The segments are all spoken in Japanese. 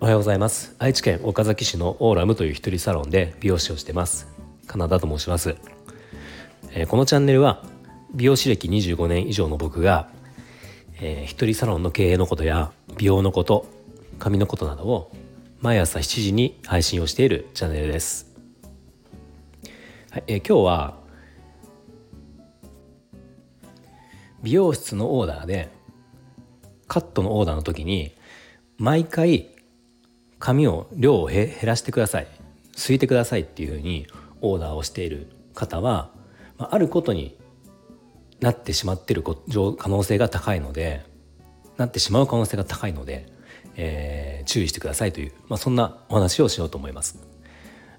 おはようございます。愛知県岡崎市のオーラムという一人サロンで美容師をしてます。カナダと申します、えー、このチャンネルは美容師歴25年以上の僕が、えー、一人サロンの経営のことや美容のこと髪のことなどを毎朝7時に配信をしているチャンネルです、はいえー、今日は美容室のオーダーでカットのオーダーの時に毎回髪を量を減らしてください。すいてくださいっていうふうにオーダーをしている方はあることになってしまっている可能性が高いのでなってしまう可能性が高いので、えー、注意してくださいという、まあ、そんなお話をしようと思います、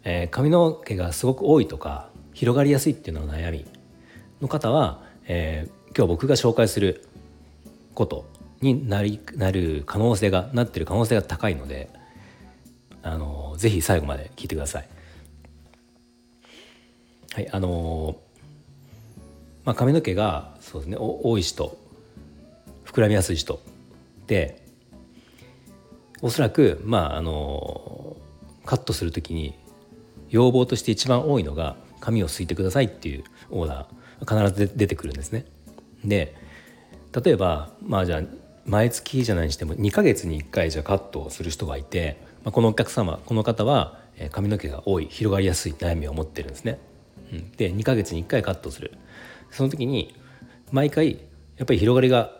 えー、髪の毛がすごく多いとか広がりやすいっていうのが悩みの方は、えー、今日僕が紹介することになりなる可能性がなってる可能性が高いのであのぜひ最後まで聞いてください。はいあのまあ、髪の毛がそうですね多い人膨らみやすい人でおそらくまああのカットする時に要望として一番多いのが髪をすいてくださいっていうオーダー必ず出てくるんですね。で例えばまあじゃあ毎月じゃないにしても2ヶ月に1回じゃカットをする人がいてまあ、このお客様この方は髪の毛が多い広がりやすい悩みを持ってるんですね。うん、で2ヶ月に1回カットするその時に毎回やっぱり広がりが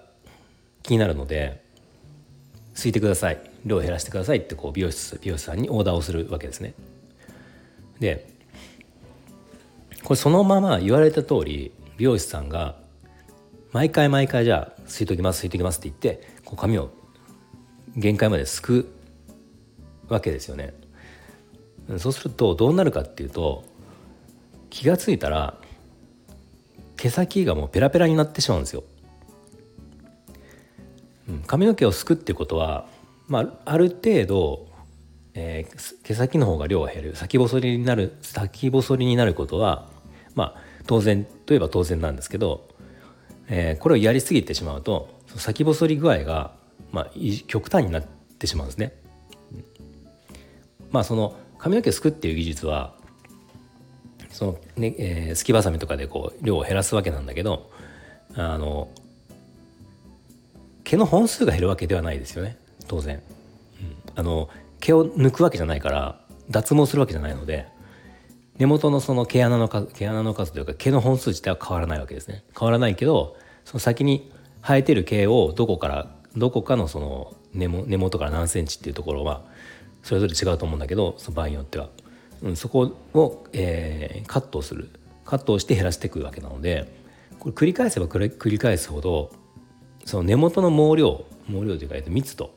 気になるので「すいてください量を減らしてください」ってこう美容室美容師さんにオーダーをするわけですね。でこれそのまま言われた通り美容師さんが毎回毎回じゃあ「すいときますすいときます」って言ってこう髪を限界まですくわけですよね。そうするとどうなるかっていうと気が付いたら毛先がもうペラペラになってしまうんですよ。髪の毛をすくっていうことは、まあ、ある程度、えー、毛先の方が量が減る先細りになる先細りになることは、まあ、当然といえば当然なんですけど、えー、これをやりすぎてしまうと先細り具合が、まあ、極端になってしまうんですね。まあその髪の毛すくっていう技術はそのね、えー、すきばさみとかでこう量を減らすわけなんだけどあの毛の本数が減るわけではないですよね。当然、うん、あの毛を抜くわけじゃないから脱毛するわけじゃないので根元のその毛穴の数毛穴の数というか毛の本数自体は変わらないわけですね。変わらないけどその先に生えてる毛をどこからどこかのその根元から何センチっていうところはそれぞれ違うと思うんだけどその場合によっては、うん、そこを、えー、カットする。カットをして減らしていくわけなのでこれ繰り返せば繰り返すほどその根元の毛量毛量というか密度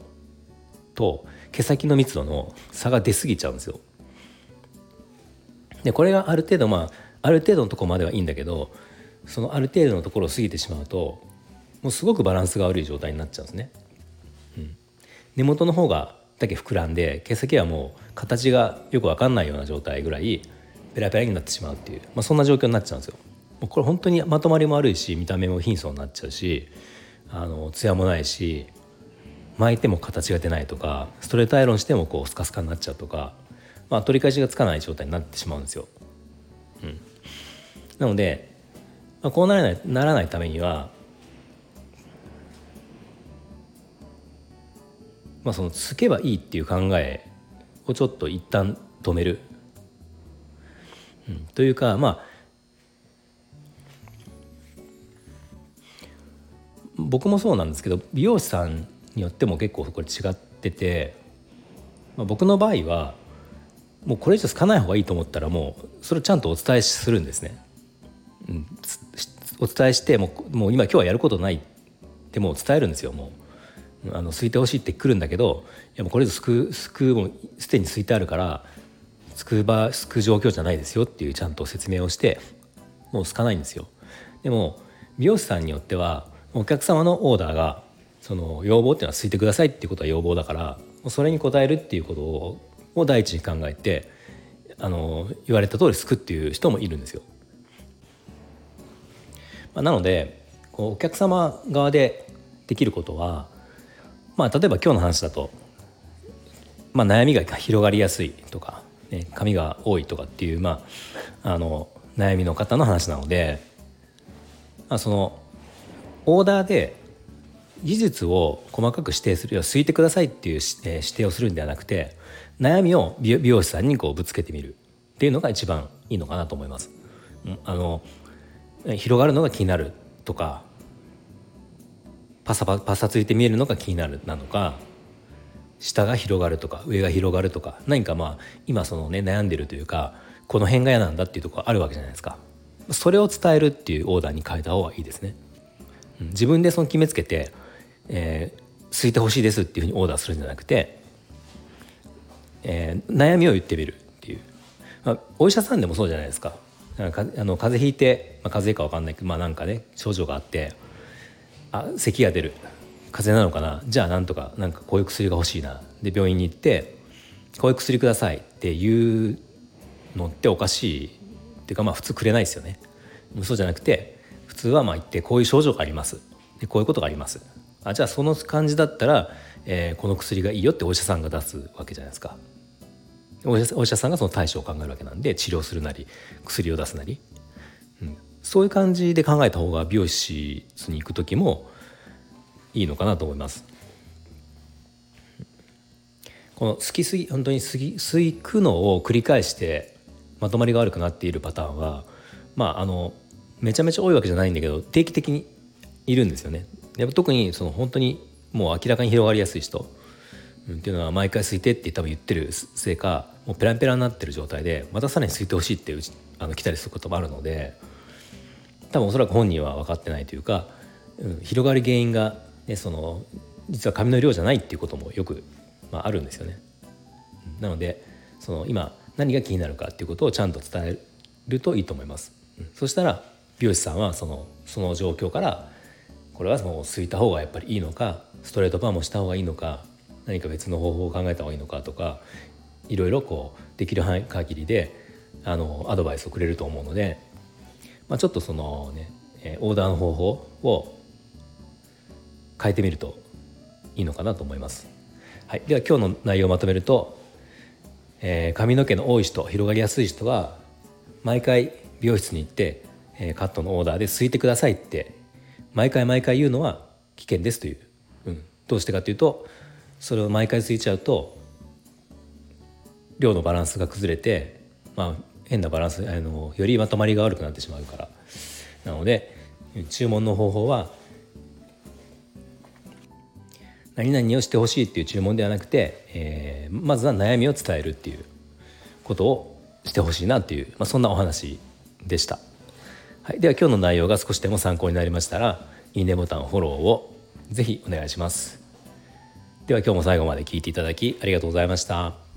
と毛先の密度の差が出過ぎちゃうんですよ。でこれがある程度まあある程度のとこまではいいんだけどそのある程度のところを過ぎてしまうともうすごくバランスが悪い状態になっちゃうんですね。うん、根元の方がだけ膨らんで毛先はもう形がよく分かんないような状態ぐらいペラペラになってしまうっていう、まあ、そんな状況になっちゃうんですよ。もうこれ本当にまとまりも悪いし見た目も貧相になっちゃうしあの艶もないし巻いても形が出ないとかストレートアイロンしてもこうスカスカになっちゃうとか、まあ、取り返しがつかない状態になってしまうんですよ。うん、なので、まあ、こうならないならないためにはまあ、そのつけばいいっていう考えをちょっと一旦止める、うん、というかまあ僕もそうなんですけど美容師さんによっても結構これ違ってて、まあ、僕の場合はもうこれ以上つかない方がいいと思ったらもうそれをちゃんとお伝えするんですね。うん、お伝えしてもうもう今今日はやることないってもう伝えるんですよもう。あのすいてほしいって来るんだけどいやもうこれ以上すくすくもすでにすいてあるからすく場すく状況じゃないですよっていうちゃんと説明をしてもうすかないんですよ。でも美容師さんによってはお客様のオーダーがその要望っていうのはすいてくださいっていうことは要望だからそれに応えるっていうことをを第一に考えてあの言われた通りすくっていう人もいるんですよ。まあ、なのでこうお客様側でできることはまあ例えば今日の話だと、まあ、悩みが広がりやすいとか、ね、髪が多いとかっていう、まあ、あの悩みの方の話なので、まあ、そのオーダーで技術を細かく指定する要はすいてくださいっていう、えー、指定をするんではなくて悩みを美容師さんにこうぶつけてみる。っていうのが一番いいのかなと思います。あの広がるのが気になるとかパサパパサついて見えるのが気になるなのか下が広がるとか上が広がるとか何かまあ今そのね悩んでるというかこの辺が嫌なんだっていうところあるわけじゃないですか。それを伝えるっていうオーダーに変えた方がいいですね、自分でその決めつけて、えー、すいてほしいですっていうふうにオーダーするんじゃなくて、えー、悩みを言ってみるっていう、まあ、お医者さんでもそうじゃないですか。なんかあの風邪ひいて、まあ、風邪か分かんないけどまあなんかね症状があってあ咳が出る。風邪なのかな。じゃあなんとかなんかこういう薬が欲しいな。で病院に行ってこういう薬くださいっていうのっておかしい。っていうかまあ普通くれないですよね。そうじゃなくて普通はまあ言ってこういう症状があります。でこういうことがあります。あじゃあその感じだったら、えー、この薬がいいよってお医者さんが出すわけじゃないですかお医者さんがその対処を考えるわけなんで治療するなり薬を出すなり、うん、そういう感じで考えた方が美容室に行く時もいいのかなと思います。この好きすぎ本当にすぎ吸いくのを繰り返してまとまりが悪くなっているパターンはまああのめちゃめちゃ多いわけじゃないんだけど定期的にいるんですよね。やっぱ特にその本当にもう明らかに広がりやすい人っていうのは毎回空いてって多分言ってるせいかもうペランペラになってる状態でまたさらに空いてほしいってうちあの来たりすることもあるので多分おそらく本人は分かってないというか、うん、広がり原因が、ね、その実は髪の量じゃないっていうこともよく、まあ、あるんですよね。なのでその今何が気になるかっていうことをちゃんと伝えるといいと思います。うん、そしたら美容師さんはそのその状況からこれはもうすいた方がやっぱりいいのかストレートパーもした方がいいのか何か別の方法を考えた方がいいのかとかいろいろこうできる範囲限りであのアドバイスをくれると思うので、まあ、ちょっとそのねオーダーの方法を変えてみるといいのかなと思います。はい、では今日の内容をまとめると、えー、髪の毛の多い人広がりやすい人は毎回美容室に行って、えー、カットのオーダーで拭いてくださいって毎回毎回言うのは危険ですという、うん、どうしてかというとそれを毎回ついちゃうと量のバランスが崩れて、まあ、変なバランスあのよりまとまりが悪くなってしまうから。なので注文の方法は何々をしてほしいっていう注文ではなくて、えー、まずは悩みを伝えるっていうことをしてほしいなっていう、まあ、そんなお話でした、はい、では今日の内容が少しでも参考になりましたらいいねボタンフォローをぜひお願いしますでは今日も最後まで聞いていただきありがとうございました。